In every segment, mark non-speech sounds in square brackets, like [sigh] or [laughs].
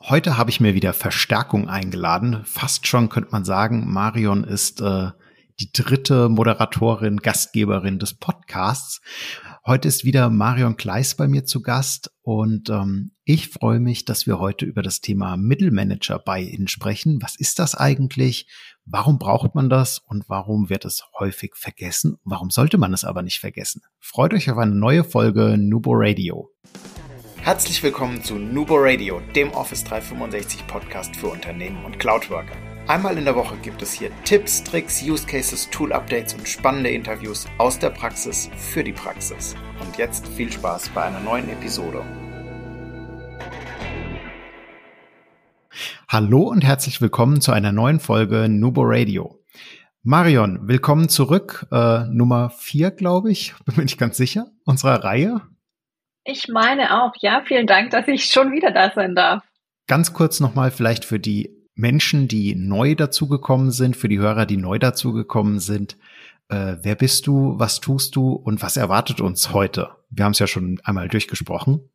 Heute habe ich mir wieder Verstärkung eingeladen. Fast schon könnte man sagen, Marion ist äh, die dritte Moderatorin, Gastgeberin des Podcasts. Heute ist wieder Marion Kleis bei mir zu Gast und ähm, ich freue mich, dass wir heute über das Thema Mittelmanager bei Ihnen sprechen. Was ist das eigentlich? Warum braucht man das und warum wird es häufig vergessen? Warum sollte man es aber nicht vergessen? Freut euch auf eine neue Folge Nubo Radio. Herzlich willkommen zu Nubo Radio, dem Office 365 Podcast für Unternehmen und Cloudworker. Einmal in der Woche gibt es hier Tipps, Tricks, Use Cases, Tool Updates und spannende Interviews aus der Praxis für die Praxis. Und jetzt viel Spaß bei einer neuen Episode. Hallo und herzlich willkommen zu einer neuen Folge Nubo Radio. Marion, willkommen zurück. Äh, Nummer vier, glaube ich, [laughs] bin nicht ganz sicher, unserer Reihe. Ich meine auch, ja. Vielen Dank, dass ich schon wieder da sein darf. Ganz kurz nochmal vielleicht für die Menschen, die neu dazugekommen sind, für die Hörer, die neu dazugekommen sind. Äh, wer bist du, was tust du und was erwartet uns heute? Wir haben es ja schon einmal durchgesprochen.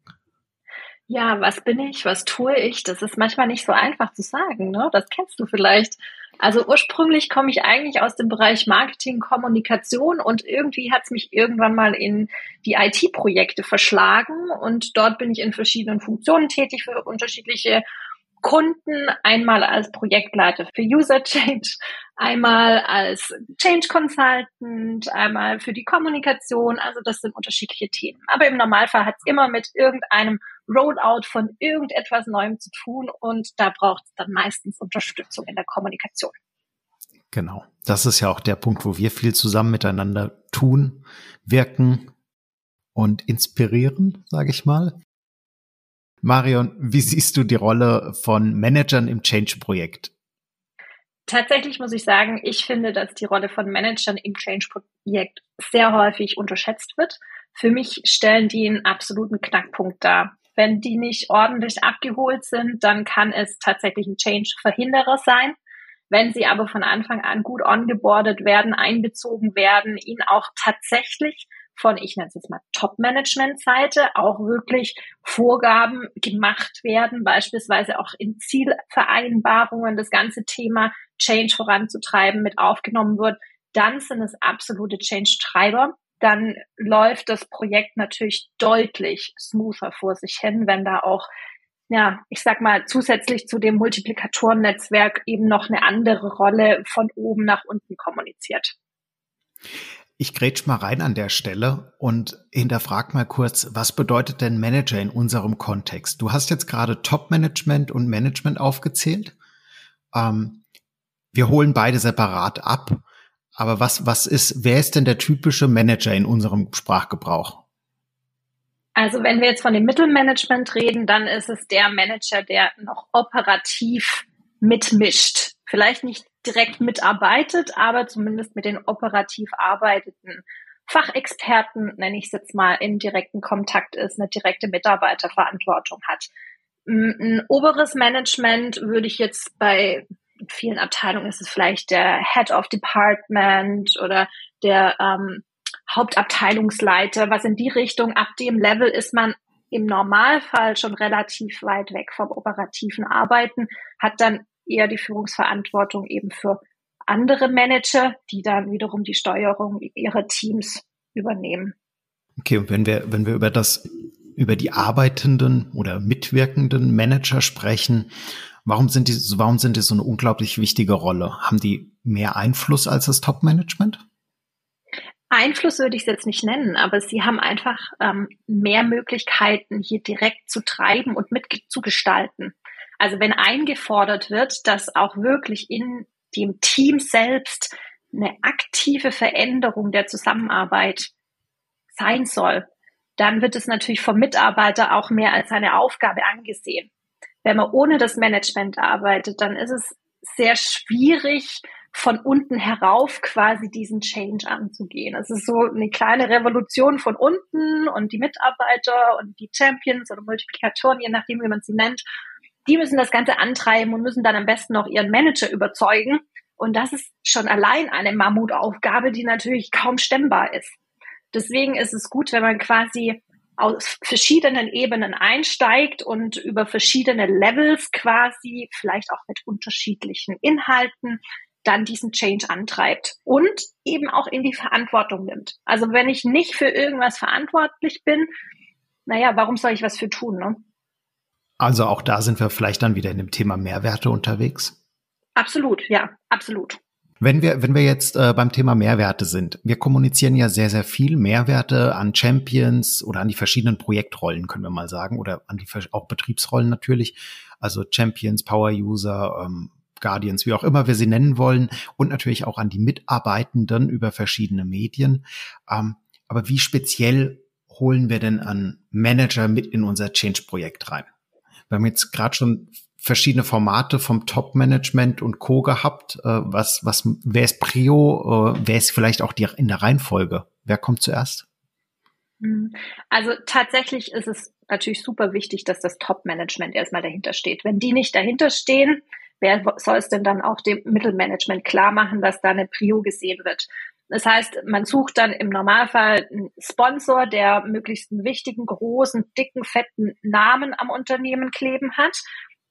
Ja, was bin ich, was tue ich? Das ist manchmal nicht so einfach zu sagen, ne? Das kennst du vielleicht. Also ursprünglich komme ich eigentlich aus dem Bereich Marketing, Kommunikation und irgendwie hat es mich irgendwann mal in die IT-Projekte verschlagen und dort bin ich in verschiedenen Funktionen tätig für unterschiedliche Kunden, einmal als Projektleiter für User Change, einmal als Change Consultant, einmal für die Kommunikation. Also das sind unterschiedliche Themen. Aber im Normalfall hat es immer mit irgendeinem Rollout von irgendetwas Neuem zu tun und da braucht es dann meistens Unterstützung in der Kommunikation. Genau. Das ist ja auch der Punkt, wo wir viel zusammen miteinander tun, wirken und inspirieren, sage ich mal. Marion, wie siehst du die Rolle von Managern im Change-Projekt? Tatsächlich muss ich sagen, ich finde, dass die Rolle von Managern im Change-Projekt sehr häufig unterschätzt wird. Für mich stellen die einen absoluten Knackpunkt dar. Wenn die nicht ordentlich abgeholt sind, dann kann es tatsächlich ein Change-Verhinderer sein. Wenn sie aber von Anfang an gut ongeboardet werden, einbezogen werden, ihnen auch tatsächlich von, ich nenne es jetzt mal Top-Management-Seite, auch wirklich Vorgaben gemacht werden, beispielsweise auch in Zielvereinbarungen das ganze Thema Change voranzutreiben mit aufgenommen wird, dann sind es absolute Change-Treiber. Dann läuft das Projekt natürlich deutlich smoother vor sich hin, wenn da auch ja, ich sag mal, zusätzlich zu dem Multiplikatoren-Netzwerk eben noch eine andere Rolle von oben nach unten kommuniziert. Ich grätsch mal rein an der Stelle und hinterfrag mal kurz, was bedeutet denn Manager in unserem Kontext? Du hast jetzt gerade Top-Management und Management aufgezählt. Ähm, wir holen beide separat ab. Aber was, was ist, wer ist denn der typische Manager in unserem Sprachgebrauch? Also wenn wir jetzt von dem Mittelmanagement reden, dann ist es der Manager, der noch operativ mitmischt. Vielleicht nicht direkt mitarbeitet, aber zumindest mit den operativ arbeitenden Fachexperten, nenne ich es jetzt mal, in direkten Kontakt ist, eine direkte Mitarbeiterverantwortung hat. Ein oberes Management würde ich jetzt bei vielen Abteilungen ist es vielleicht der Head of Department oder der ähm, Hauptabteilungsleiter, was in die Richtung, ab dem Level ist man im Normalfall schon relativ weit weg vom operativen Arbeiten, hat dann eher die Führungsverantwortung eben für andere Manager, die dann wiederum die Steuerung ihrer Teams übernehmen. Okay, und wenn wir, wenn wir über das, über die arbeitenden oder mitwirkenden Manager sprechen, warum sind die, warum sind die so eine unglaublich wichtige Rolle? Haben die mehr Einfluss als das Top-Management? Einfluss würde ich es jetzt nicht nennen, aber sie haben einfach ähm, mehr Möglichkeiten, hier direkt zu treiben und mitzugestalten. Also wenn eingefordert wird, dass auch wirklich in dem Team selbst eine aktive Veränderung der Zusammenarbeit sein soll, dann wird es natürlich vom Mitarbeiter auch mehr als eine Aufgabe angesehen. Wenn man ohne das Management arbeitet, dann ist es sehr schwierig, von unten herauf quasi diesen Change anzugehen. Es ist so eine kleine Revolution von unten und die Mitarbeiter und die Champions oder Multiplikatoren, je nachdem, wie man sie nennt, die müssen das Ganze antreiben und müssen dann am besten noch ihren Manager überzeugen. Und das ist schon allein eine Mammutaufgabe, die natürlich kaum stemmbar ist. Deswegen ist es gut, wenn man quasi aus verschiedenen Ebenen einsteigt und über verschiedene Levels quasi, vielleicht auch mit unterschiedlichen Inhalten, dann diesen Change antreibt und eben auch in die Verantwortung nimmt. Also wenn ich nicht für irgendwas verantwortlich bin, naja, warum soll ich was für tun? Ne? Also auch da sind wir vielleicht dann wieder in dem Thema Mehrwerte unterwegs. Absolut, ja, absolut. Wenn wir, wenn wir jetzt äh, beim Thema Mehrwerte sind, wir kommunizieren ja sehr, sehr viel Mehrwerte an Champions oder an die verschiedenen Projektrollen, können wir mal sagen, oder an die auch Betriebsrollen natürlich. Also Champions, Power User, ähm, Guardians, wie auch immer wir sie nennen wollen, und natürlich auch an die Mitarbeitenden über verschiedene Medien. Ähm, aber wie speziell holen wir denn an Manager mit in unser Change-Projekt rein? Wir haben jetzt gerade schon verschiedene Formate vom Top-Management und Co. gehabt. Äh, was, was, wer ist Prio? Äh, wer ist vielleicht auch die, in der Reihenfolge? Wer kommt zuerst? Mhm. Also tatsächlich ist es natürlich super wichtig, dass das Top-Management erstmal dahinter steht. Wenn die nicht dahinter stehen, wer soll es denn dann auch dem Mittelmanagement klar machen, dass da eine Prio gesehen wird? Das heißt, man sucht dann im Normalfall einen Sponsor, der möglichst einen wichtigen, großen, dicken, fetten Namen am Unternehmen kleben hat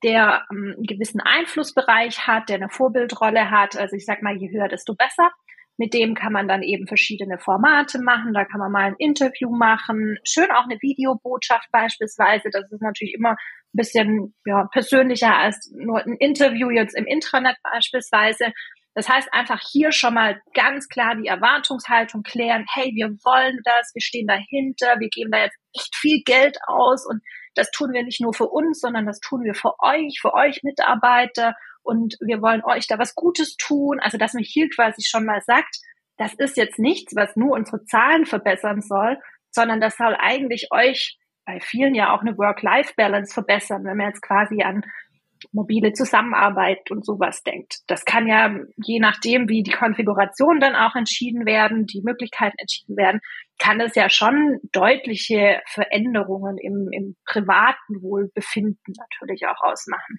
der ähm, einen gewissen Einflussbereich hat, der eine Vorbildrolle hat. Also ich sag mal, je höher, desto besser. Mit dem kann man dann eben verschiedene Formate machen. Da kann man mal ein Interview machen. Schön auch eine Videobotschaft beispielsweise. Das ist natürlich immer ein bisschen ja, persönlicher als nur ein Interview jetzt im Intranet beispielsweise. Das heißt einfach hier schon mal ganz klar die Erwartungshaltung klären. Hey, wir wollen das, wir stehen dahinter, wir geben da jetzt echt viel Geld aus und das tun wir nicht nur für uns, sondern das tun wir für euch, für euch Mitarbeiter und wir wollen euch da was Gutes tun. Also, dass man hier quasi schon mal sagt, das ist jetzt nichts, was nur unsere Zahlen verbessern soll, sondern das soll eigentlich euch bei vielen ja auch eine Work-Life-Balance verbessern, wenn man jetzt quasi an mobile Zusammenarbeit und sowas denkt. Das kann ja je nachdem, wie die Konfiguration dann auch entschieden werden, die Möglichkeiten entschieden werden, kann es ja schon deutliche Veränderungen im, im privaten Wohlbefinden natürlich auch ausmachen.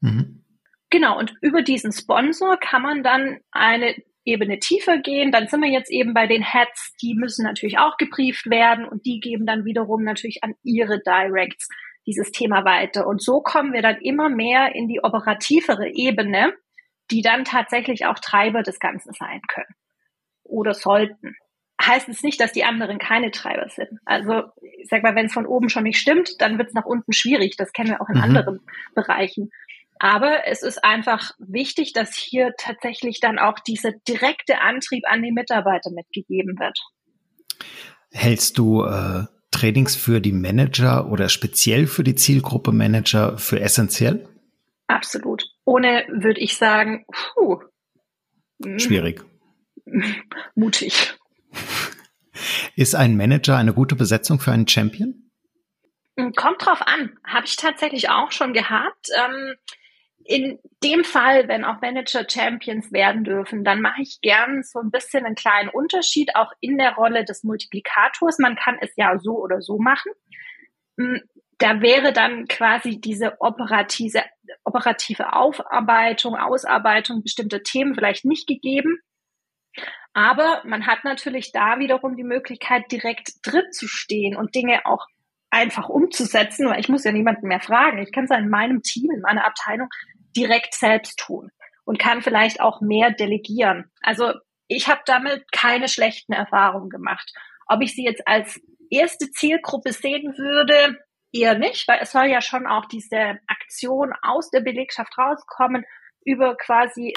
Mhm. Genau, und über diesen Sponsor kann man dann eine Ebene tiefer gehen. Dann sind wir jetzt eben bei den Heads, die müssen natürlich auch gebrieft werden und die geben dann wiederum natürlich an ihre Directs dieses Thema weiter. Und so kommen wir dann immer mehr in die operativere Ebene, die dann tatsächlich auch Treiber des Ganzen sein können oder sollten. Heißt es nicht, dass die anderen keine Treiber sind. Also ich sag mal, wenn es von oben schon nicht stimmt, dann wird es nach unten schwierig. Das kennen wir auch in mhm. anderen Bereichen. Aber es ist einfach wichtig, dass hier tatsächlich dann auch dieser direkte Antrieb an die Mitarbeiter mitgegeben wird. Hältst du äh, Trainings für die Manager oder speziell für die Zielgruppe Manager für essentiell? Absolut. Ohne würde ich sagen, puh, hm. schwierig. [laughs] Mutig. Ist ein Manager eine gute Besetzung für einen Champion? Hm, kommt drauf an. Habe ich tatsächlich auch schon gehabt. Ähm, in dem Fall, wenn auch Manager Champions werden dürfen, dann mache ich gern so ein bisschen einen kleinen Unterschied auch in der Rolle des Multiplikators. Man kann es ja so oder so machen. Hm, da wäre dann quasi diese operative, operative Aufarbeitung, Ausarbeitung bestimmter Themen vielleicht nicht gegeben. Aber man hat natürlich da wiederum die Möglichkeit, direkt drin zu stehen und Dinge auch einfach umzusetzen, weil ich muss ja niemanden mehr fragen. Ich kann es in meinem Team, in meiner Abteilung direkt selbst tun und kann vielleicht auch mehr delegieren. Also ich habe damit keine schlechten Erfahrungen gemacht. Ob ich sie jetzt als erste Zielgruppe sehen würde, eher nicht, weil es soll ja schon auch diese Aktion aus der Belegschaft rauskommen über quasi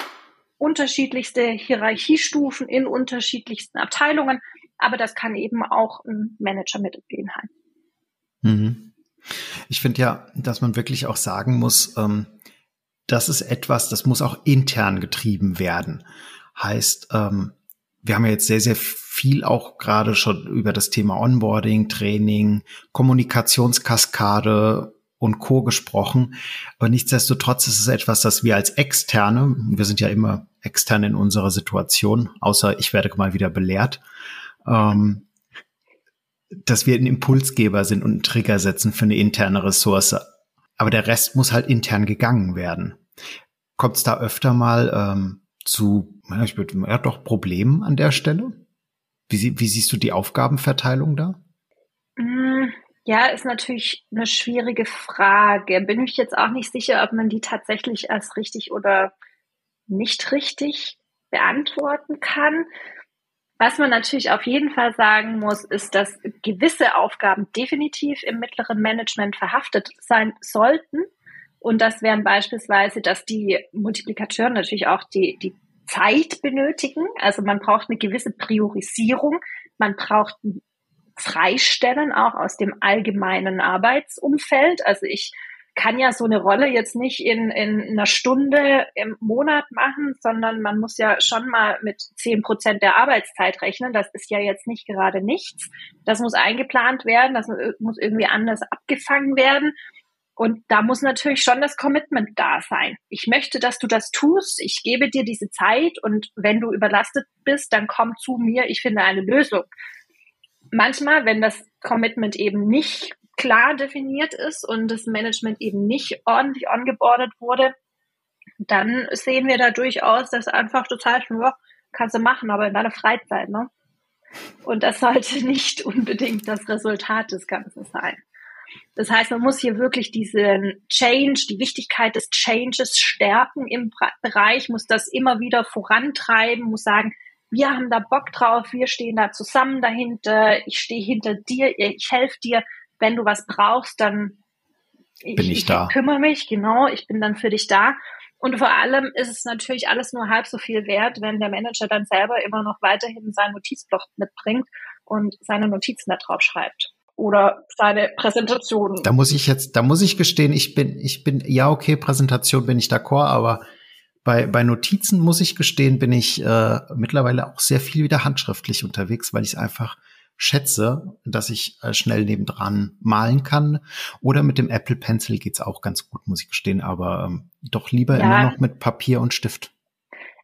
unterschiedlichste Hierarchiestufen in unterschiedlichsten Abteilungen. Aber das kann eben auch ein Manager mit haben. Mhm. Ich finde ja, dass man wirklich auch sagen muss, ähm, das ist etwas, das muss auch intern getrieben werden. Heißt, ähm, wir haben ja jetzt sehr, sehr viel auch gerade schon über das Thema Onboarding, Training, Kommunikationskaskade und Co. gesprochen. Aber nichtsdestotrotz ist es etwas, das wir als Externe, wir sind ja immer extern in unserer Situation, außer ich werde mal wieder belehrt, ähm, dass wir ein Impulsgeber sind und einen Trigger setzen für eine interne Ressource. Aber der Rest muss halt intern gegangen werden. Kommt es da öfter mal ähm, zu, ich würde, ja doch Problemen an der Stelle? Wie, wie siehst du die Aufgabenverteilung da? Mm, Ja, ist natürlich eine schwierige Frage. Bin ich jetzt auch nicht sicher, ob man die tatsächlich als richtig oder nicht richtig beantworten kann. Was man natürlich auf jeden Fall sagen muss, ist, dass gewisse Aufgaben definitiv im mittleren Management verhaftet sein sollten. Und das wären beispielsweise, dass die Multiplikatoren natürlich auch die, die Zeit benötigen. Also man braucht eine gewisse Priorisierung. Man braucht Freistellen auch aus dem allgemeinen Arbeitsumfeld. Also ich kann ja so eine Rolle jetzt nicht in, in einer Stunde im Monat machen, sondern man muss ja schon mal mit zehn Prozent der Arbeitszeit rechnen. Das ist ja jetzt nicht gerade nichts. Das muss eingeplant werden, das muss irgendwie anders abgefangen werden. Und da muss natürlich schon das Commitment da sein. Ich möchte, dass du das tust. Ich gebe dir diese Zeit und wenn du überlastet bist, dann komm zu mir. Ich finde eine Lösung. Manchmal, wenn das Commitment eben nicht klar definiert ist und das Management eben nicht ordentlich ongeboardet wurde, dann sehen wir da durchaus, dass einfach total nur kannst du machen, aber in deiner Freizeit, ne? Und das sollte [laughs] nicht unbedingt das Resultat des Ganzen sein. Das heißt, man muss hier wirklich diesen Change, die Wichtigkeit des Changes stärken im Bereich, muss das immer wieder vorantreiben, muss sagen, wir haben da Bock drauf, wir stehen da zusammen dahinter, ich stehe hinter dir, ich helfe dir, wenn du was brauchst, dann bin ich, ich da. kümmere mich, genau, ich bin dann für dich da. Und vor allem ist es natürlich alles nur halb so viel wert, wenn der Manager dann selber immer noch weiterhin seinen Notizblock mitbringt und seine Notizen da drauf schreibt oder seine Präsentation. Da muss ich jetzt, da muss ich gestehen, ich bin, ich bin, ja, okay, Präsentation bin ich d'accord, aber bei, bei Notizen muss ich gestehen, bin ich äh, mittlerweile auch sehr viel wieder handschriftlich unterwegs, weil ich es einfach schätze, dass ich äh, schnell nebendran malen kann. Oder mit dem Apple Pencil geht's auch ganz gut, muss ich gestehen, aber ähm, doch lieber ja. immer noch mit Papier und Stift.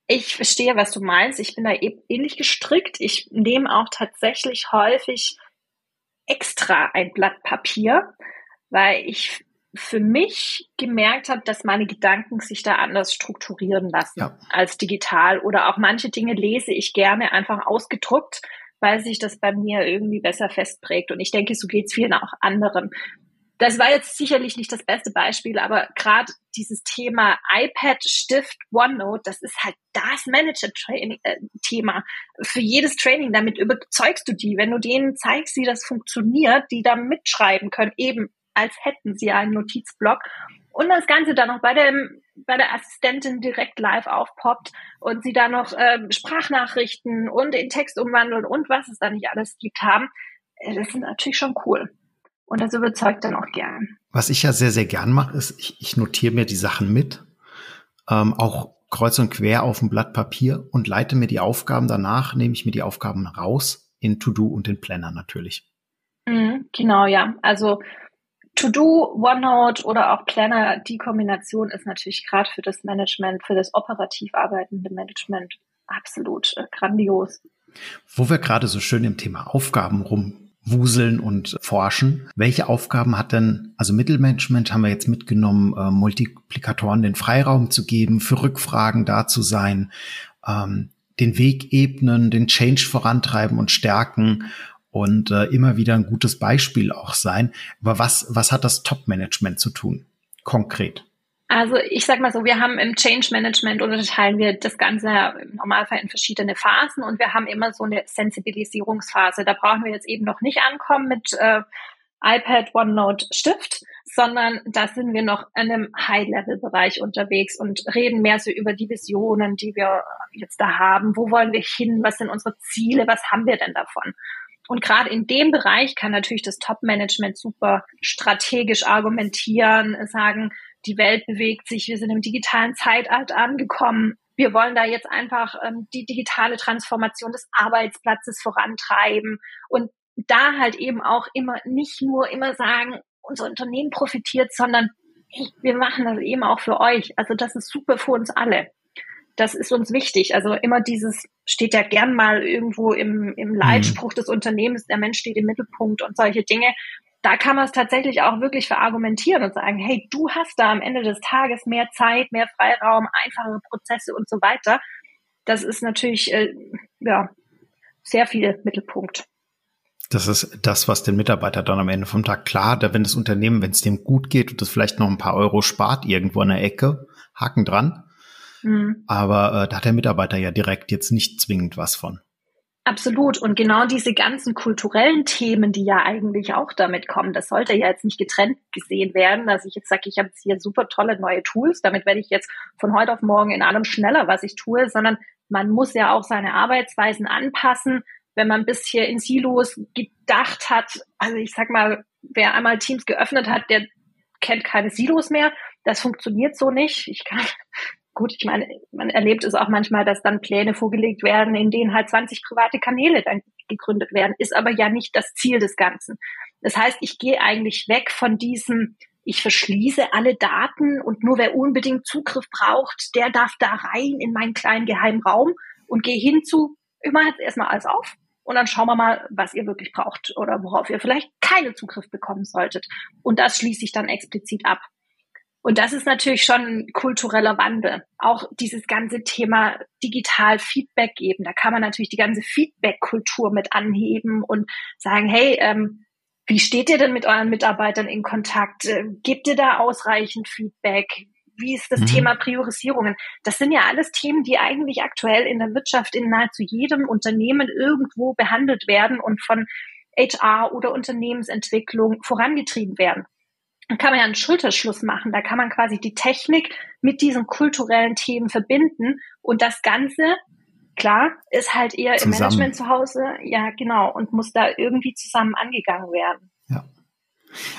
Ich verstehe, was du meinst. Ich bin da e-, ähnlich gestrickt. Ich nehme auch tatsächlich häufig extra ein Blatt Papier, weil ich für mich gemerkt habe, dass meine Gedanken sich da anders strukturieren lassen ja. als digital. Oder auch manche Dinge lese ich gerne einfach ausgedruckt, weil sich das bei mir irgendwie besser festprägt. Und ich denke, so geht es vielen auch anderen. Das war jetzt sicherlich nicht das beste Beispiel, aber gerade dieses Thema iPad, Stift, OneNote, das ist halt das Manager-Thema äh, für jedes Training. Damit überzeugst du die, wenn du denen zeigst, wie das funktioniert, die da mitschreiben können, eben als hätten sie einen Notizblock und das Ganze dann noch bei dem bei der Assistentin direkt live aufpoppt und sie da noch ähm, Sprachnachrichten und in Text umwandeln und was es da nicht alles gibt haben, äh, das ist natürlich schon cool. Und das überzeugt dann auch gern. Was ich ja sehr, sehr gern mache, ist, ich, ich notiere mir die Sachen mit, ähm, auch kreuz und quer auf dem Blatt Papier und leite mir die Aufgaben danach, nehme ich mir die Aufgaben raus in To-Do und in Planner natürlich. Mhm, genau, ja. Also To-Do, OneNote oder auch Planner, die Kombination ist natürlich gerade für das Management, für das operativ arbeitende Management absolut äh, grandios. Wo wir gerade so schön im Thema Aufgaben rumwuseln und forschen. Welche Aufgaben hat denn, also Mittelmanagement haben wir jetzt mitgenommen, äh, Multiplikatoren den Freiraum zu geben, für Rückfragen da zu sein, ähm, den Weg ebnen, den Change vorantreiben und stärken und äh, immer wieder ein gutes Beispiel auch sein. Aber was, was hat das Top-Management zu tun? Konkret. Also ich sag mal so, wir haben im Change Management unterteilen wir das Ganze im Normalfall in verschiedene Phasen und wir haben immer so eine Sensibilisierungsphase. Da brauchen wir jetzt eben noch nicht ankommen mit äh, iPad, OneNote, Stift, sondern da sind wir noch in einem High-Level-Bereich unterwegs und reden mehr so über die Visionen, die wir jetzt da haben. Wo wollen wir hin? Was sind unsere Ziele? Was haben wir denn davon? Und gerade in dem Bereich kann natürlich das Top-Management super strategisch argumentieren, sagen, die Welt bewegt sich, wir sind im digitalen Zeitalter angekommen. Wir wollen da jetzt einfach ähm, die digitale Transformation des Arbeitsplatzes vorantreiben und da halt eben auch immer nicht nur immer sagen, unser Unternehmen profitiert, sondern hey, wir machen das eben auch für euch. Also das ist super für uns alle das ist uns wichtig. Also immer dieses steht ja gern mal irgendwo im, im Leitspruch mhm. des Unternehmens, der Mensch steht im Mittelpunkt und solche Dinge. Da kann man es tatsächlich auch wirklich verargumentieren und sagen, hey, du hast da am Ende des Tages mehr Zeit, mehr Freiraum, einfachere Prozesse und so weiter. Das ist natürlich äh, ja sehr viel Mittelpunkt. Das ist das, was den Mitarbeiter dann am Ende vom Tag klar, da wenn das Unternehmen, wenn es dem gut geht und das vielleicht noch ein paar Euro spart irgendwo an der Ecke, Haken dran. Mhm. Aber äh, da hat der Mitarbeiter ja direkt jetzt nicht zwingend was von. Absolut. Und genau diese ganzen kulturellen Themen, die ja eigentlich auch damit kommen, das sollte ja jetzt nicht getrennt gesehen werden, dass ich jetzt sage, ich habe jetzt hier super tolle neue Tools, damit werde ich jetzt von heute auf morgen in allem schneller, was ich tue, sondern man muss ja auch seine Arbeitsweisen anpassen, wenn man bisher in Silos gedacht hat, also ich sag mal, wer einmal Teams geöffnet hat, der kennt keine Silos mehr. Das funktioniert so nicht. Ich kann, gut, ich meine, man erlebt es auch manchmal, dass dann Pläne vorgelegt werden, in denen halt 20 private Kanäle dann gegründet werden, ist aber ja nicht das Ziel des Ganzen. Das heißt, ich gehe eigentlich weg von diesem, ich verschließe alle Daten und nur wer unbedingt Zugriff braucht, der darf da rein in meinen kleinen geheimen Raum und gehe hin zu, ich mache jetzt erstmal alles auf und dann schauen wir mal, was ihr wirklich braucht oder worauf ihr vielleicht keinen Zugriff bekommen solltet. Und das schließe ich dann explizit ab. Und das ist natürlich schon ein kultureller Wandel. Auch dieses ganze Thema digital Feedback geben. Da kann man natürlich die ganze Feedback-Kultur mit anheben und sagen, hey, ähm, wie steht ihr denn mit euren Mitarbeitern in Kontakt? Äh, gebt ihr da ausreichend Feedback? Wie ist das mhm. Thema Priorisierungen? Das sind ja alles Themen, die eigentlich aktuell in der Wirtschaft in nahezu jedem Unternehmen irgendwo behandelt werden und von HR oder Unternehmensentwicklung vorangetrieben werden. Da kann man ja einen Schulterschluss machen. Da kann man quasi die Technik mit diesen kulturellen Themen verbinden und das Ganze klar, ist halt eher zusammen. im Management zu Hause, ja genau, und muss da irgendwie zusammen angegangen werden. Ja.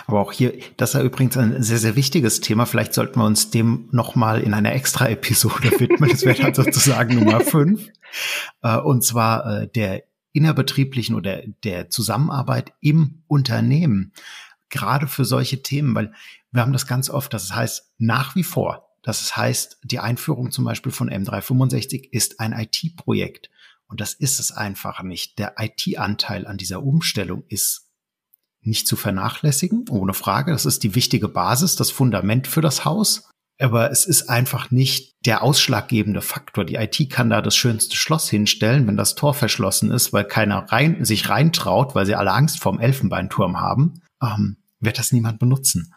Aber auch hier, das ist ja übrigens ein sehr, sehr wichtiges Thema. Vielleicht sollten wir uns dem nochmal in einer extra Episode [laughs] widmen. Das wäre dann sozusagen Nummer [laughs] fünf. Äh, und zwar äh, der innerbetrieblichen oder der Zusammenarbeit im Unternehmen. Gerade für solche Themen, weil wir haben das ganz oft, das heißt nach wie vor, das heißt, die Einführung zum Beispiel von M365 ist ein IT-Projekt. Und das ist es einfach nicht. Der IT-Anteil an dieser Umstellung ist nicht zu vernachlässigen, ohne Frage. Das ist die wichtige Basis, das Fundament für das Haus. Aber es ist einfach nicht der ausschlaggebende Faktor. Die IT kann da das schönste Schloss hinstellen, wenn das Tor verschlossen ist, weil keiner rein, sich reintraut, weil sie alle Angst vorm Elfenbeinturm haben, ähm, wird das niemand benutzen.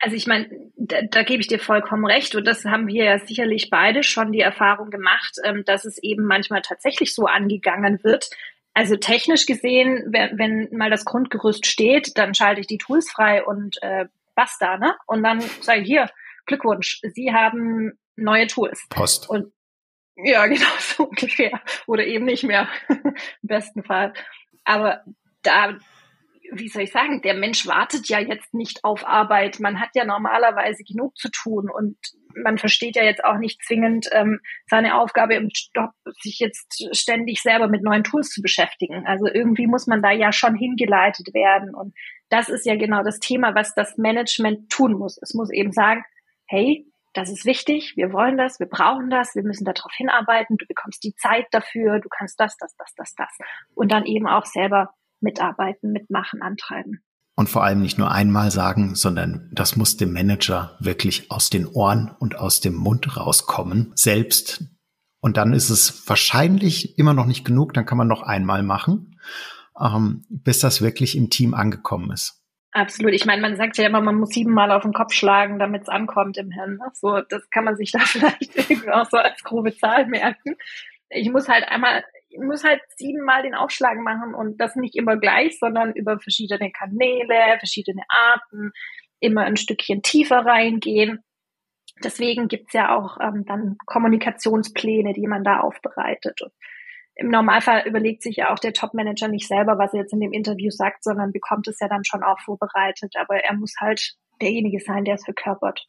Also ich meine, da, da gebe ich dir vollkommen recht und das haben wir ja sicherlich beide schon die Erfahrung gemacht, ähm, dass es eben manchmal tatsächlich so angegangen wird, also technisch gesehen, wenn, wenn mal das Grundgerüst steht, dann schalte ich die Tools frei und äh, basta, ne? Und dann sage ich hier, Glückwunsch, Sie haben neue Tools. Post. Und ja, [laughs] genau so ungefähr. Oder eben nicht mehr. [laughs] Im besten Fall. Aber da wie soll ich sagen, der Mensch wartet ja jetzt nicht auf Arbeit. Man hat ja normalerweise genug zu tun und man versteht ja jetzt auch nicht zwingend ähm, seine Aufgabe im Job, sich jetzt ständig selber mit neuen Tools zu beschäftigen. Also irgendwie muss man da ja schon hingeleitet werden. Und das ist ja genau das Thema, was das Management tun muss. Es muss eben sagen, hey, das ist wichtig, wir wollen das, wir brauchen das, wir müssen darauf hinarbeiten, du bekommst die Zeit dafür, du kannst das, das, das, das, das. Und dann eben auch selber mitarbeiten, mitmachen, antreiben. Und vor allem nicht nur einmal sagen, sondern das muss dem Manager wirklich aus den Ohren und aus dem Mund rauskommen, selbst. Und dann ist es wahrscheinlich immer noch nicht genug, dann kann man noch einmal machen, ähm, bis das wirklich im Team angekommen ist. Absolut. Ich meine, man sagt ja immer, man muss siebenmal auf den Kopf schlagen, damit es ankommt im Hirn. So, das kann man sich da [laughs] vielleicht irgendwie auch so als grobe Zahl merken. Ich muss halt einmal muss halt siebenmal den Aufschlag machen und das nicht immer gleich, sondern über verschiedene Kanäle, verschiedene Arten, immer ein Stückchen tiefer reingehen. Deswegen gibt's ja auch ähm, dann Kommunikationspläne, die man da aufbereitet. Und Im Normalfall überlegt sich ja auch der Topmanager nicht selber, was er jetzt in dem Interview sagt, sondern bekommt es ja dann schon auch vorbereitet. Aber er muss halt derjenige sein, der es verkörpert.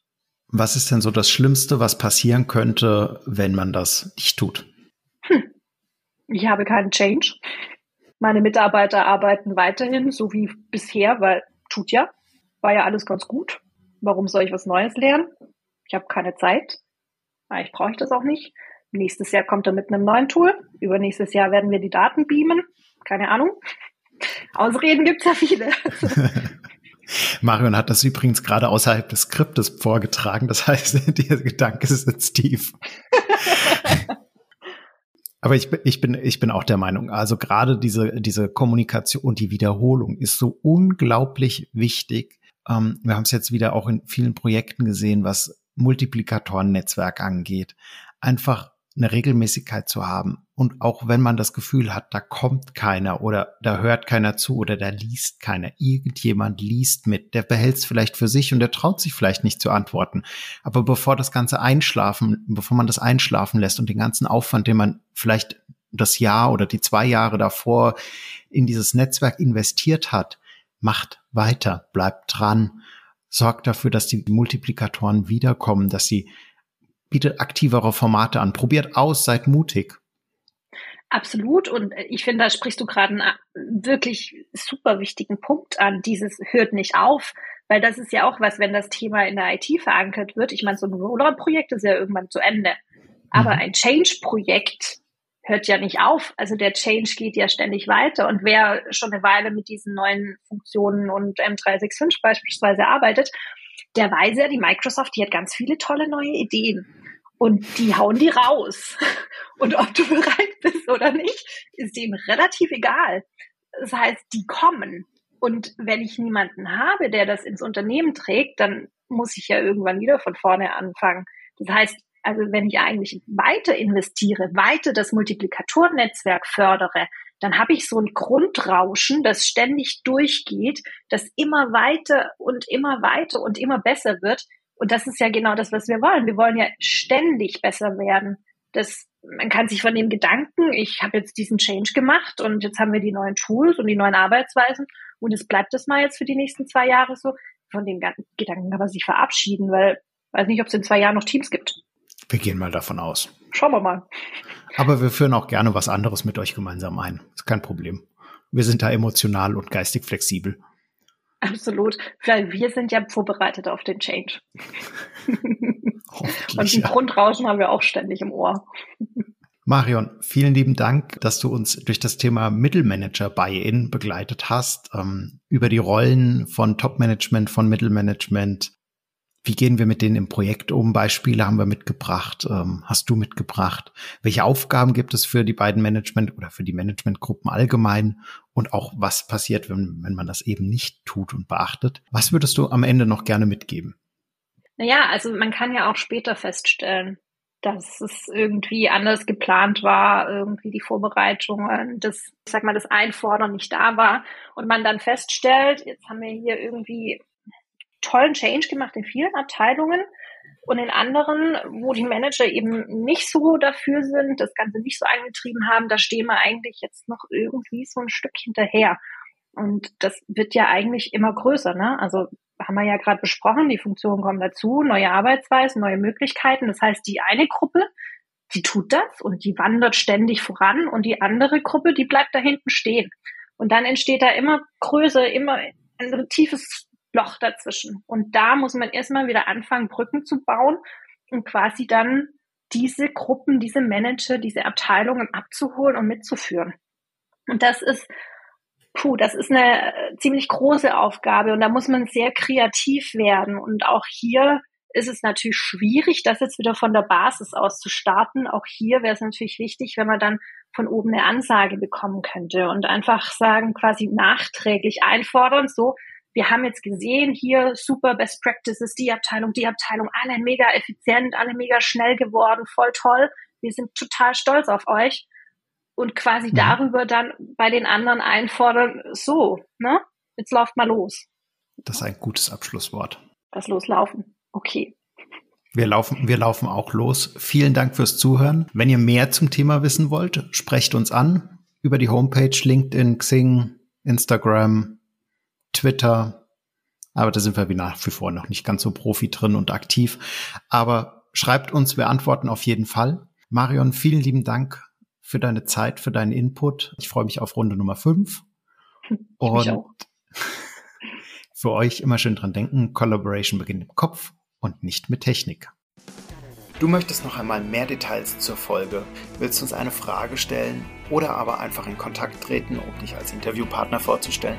Was ist denn so das Schlimmste, was passieren könnte, wenn man das nicht tut? Hm. Ich habe keinen Change. Meine Mitarbeiter arbeiten weiterhin so wie bisher, weil tut ja, war ja alles ganz gut. Warum soll ich was Neues lernen? Ich habe keine Zeit. Eigentlich brauche ich das auch nicht. Nächstes Jahr kommt er mit einem neuen Tool. Übernächstes Jahr werden wir die Daten beamen. Keine Ahnung. Ausreden gibt's ja viele. [laughs] Marion hat das übrigens gerade außerhalb des Skriptes vorgetragen. Das heißt, [laughs] der Gedanke sitzt tief. [laughs] Aber ich, ich, bin, ich bin auch der Meinung, also gerade diese, diese Kommunikation und die Wiederholung ist so unglaublich wichtig. Ähm, wir haben es jetzt wieder auch in vielen Projekten gesehen, was Multiplikatoren-Netzwerk angeht. Einfach eine Regelmäßigkeit zu haben. Und auch wenn man das Gefühl hat, da kommt keiner oder da hört keiner zu oder da liest keiner, irgendjemand liest mit, der behält es vielleicht für sich und der traut sich vielleicht nicht zu antworten. Aber bevor das Ganze einschlafen, bevor man das einschlafen lässt und den ganzen Aufwand, den man vielleicht das Jahr oder die zwei Jahre davor in dieses Netzwerk investiert hat, macht weiter, bleibt dran, sorgt dafür, dass die Multiplikatoren wiederkommen, dass sie bietet aktivere Formate an. Probiert aus, seid mutig. Absolut. Und ich finde, da sprichst du gerade einen wirklich super wichtigen Punkt an. Dieses hört nicht auf. Weil das ist ja auch was, wenn das Thema in der IT verankert wird. Ich meine, so ein Rollout-Projekt ist ja irgendwann zu Ende. Aber mhm. ein Change-Projekt hört ja nicht auf. Also der Change geht ja ständig weiter. Und wer schon eine Weile mit diesen neuen Funktionen und M365 beispielsweise arbeitet, der weiß ja, die Microsoft, die hat ganz viele tolle neue Ideen. Und die hauen die raus. [laughs] Und ob du bereit bist oder nicht, ist denen relativ egal. Das heißt, die kommen. Und wenn ich niemanden habe, der das ins Unternehmen trägt, dann muss ich ja irgendwann wieder von vorne anfangen. Das heißt, also wenn ich eigentlich weiter investiere, weiter das Multiplikatorennetzwerk fördere, dann habe ich so ein Grundrauschen, das ständig durchgeht, das immer weiter und immer weiter und immer besser wird. Und das ist ja genau das, was wir wollen. Wir wollen ja ständig besser werden. Das, man kann sich von dem Gedanken, ich habe jetzt diesen Change gemacht und jetzt haben wir die neuen Tools und die neuen Arbeitsweisen und es bleibt das mal jetzt für die nächsten zwei Jahre so. Von dem Gedanken kann man sich verabschieden, weil weiß nicht, ob es in zwei Jahren noch Teams gibt. Wir gehen mal davon aus. Schauen wir mal. Aber wir führen auch gerne was anderes mit euch gemeinsam ein. Ist kein Problem. Wir sind da emotional und geistig flexibel. Absolut, weil wir sind ja vorbereitet auf den Change. und ein ja. Grundrauschen haben wir auch ständig im Ohr. Marion, vielen lieben Dank, dass du uns durch das Thema Mittelmanager Buy-in begleitet hast, ähm, über die Rollen von Top-Management, von Mittelmanagement, wie gehen wir mit denen im Projekt um? Beispiele haben wir mitgebracht, ähm, hast du mitgebracht. Welche Aufgaben gibt es für die beiden Management oder für die Managementgruppen allgemein? Und auch was passiert, wenn, wenn man das eben nicht tut und beachtet? Was würdest du am Ende noch gerne mitgeben? Naja, also man kann ja auch später feststellen, dass es irgendwie anders geplant war, irgendwie die Vorbereitungen, das, ich sag mal, das Einfordern nicht da war und man dann feststellt, jetzt haben wir hier irgendwie tollen Change gemacht in vielen Abteilungen und in anderen, wo die Manager eben nicht so dafür sind, das Ganze nicht so angetrieben haben, da stehen wir eigentlich jetzt noch irgendwie so ein Stück hinterher. Und das wird ja eigentlich immer größer, ne? Also haben wir ja gerade besprochen, die Funktionen kommen dazu, neue Arbeitsweisen, neue Möglichkeiten. Das heißt, die eine Gruppe, die tut das und die wandert ständig voran und die andere Gruppe, die bleibt da hinten stehen. Und dann entsteht da immer größer, immer ein tiefes Loch dazwischen. Und da muss man erstmal wieder anfangen, Brücken zu bauen und quasi dann diese Gruppen, diese Manager, diese Abteilungen abzuholen und mitzuführen. Und das ist, puh, das ist eine äh, ziemlich große Aufgabe und da muss man sehr kreativ werden. Und auch hier ist es natürlich schwierig, das jetzt wieder von der Basis aus zu starten. Auch hier wäre es natürlich wichtig, wenn man dann von oben eine Ansage bekommen könnte und einfach sagen, quasi nachträglich einfordern, so, wir haben jetzt gesehen, hier super Best Practices, die Abteilung, die Abteilung, alle mega effizient, alle mega schnell geworden, voll toll. Wir sind total stolz auf euch. Und quasi. Mhm. darüber dann bei den anderen einfordern, so, ne? Jetzt lauft mal los. Das ist ein gutes Abschlusswort. Das Loslaufen. Okay. Wir laufen, wir laufen auch los. Vielen Dank fürs Zuhören. Wenn ihr mehr zum Thema wissen wollt, sprecht uns an über die Homepage, LinkedIn, Xing, Instagram, Twitter. Aber da sind wir wie nach wie vor noch nicht ganz so Profi drin und aktiv. Aber schreibt uns, wir antworten auf jeden Fall. Marion, vielen lieben Dank für deine Zeit, für deinen Input. Ich freue mich auf Runde Nummer 5. [laughs] Und [laughs] für euch immer schön dran denken, Collaboration beginnt im Kopf und nicht mit Technik. Du möchtest noch einmal mehr Details zur Folge, willst uns eine Frage stellen oder aber einfach in Kontakt treten, um dich als Interviewpartner vorzustellen?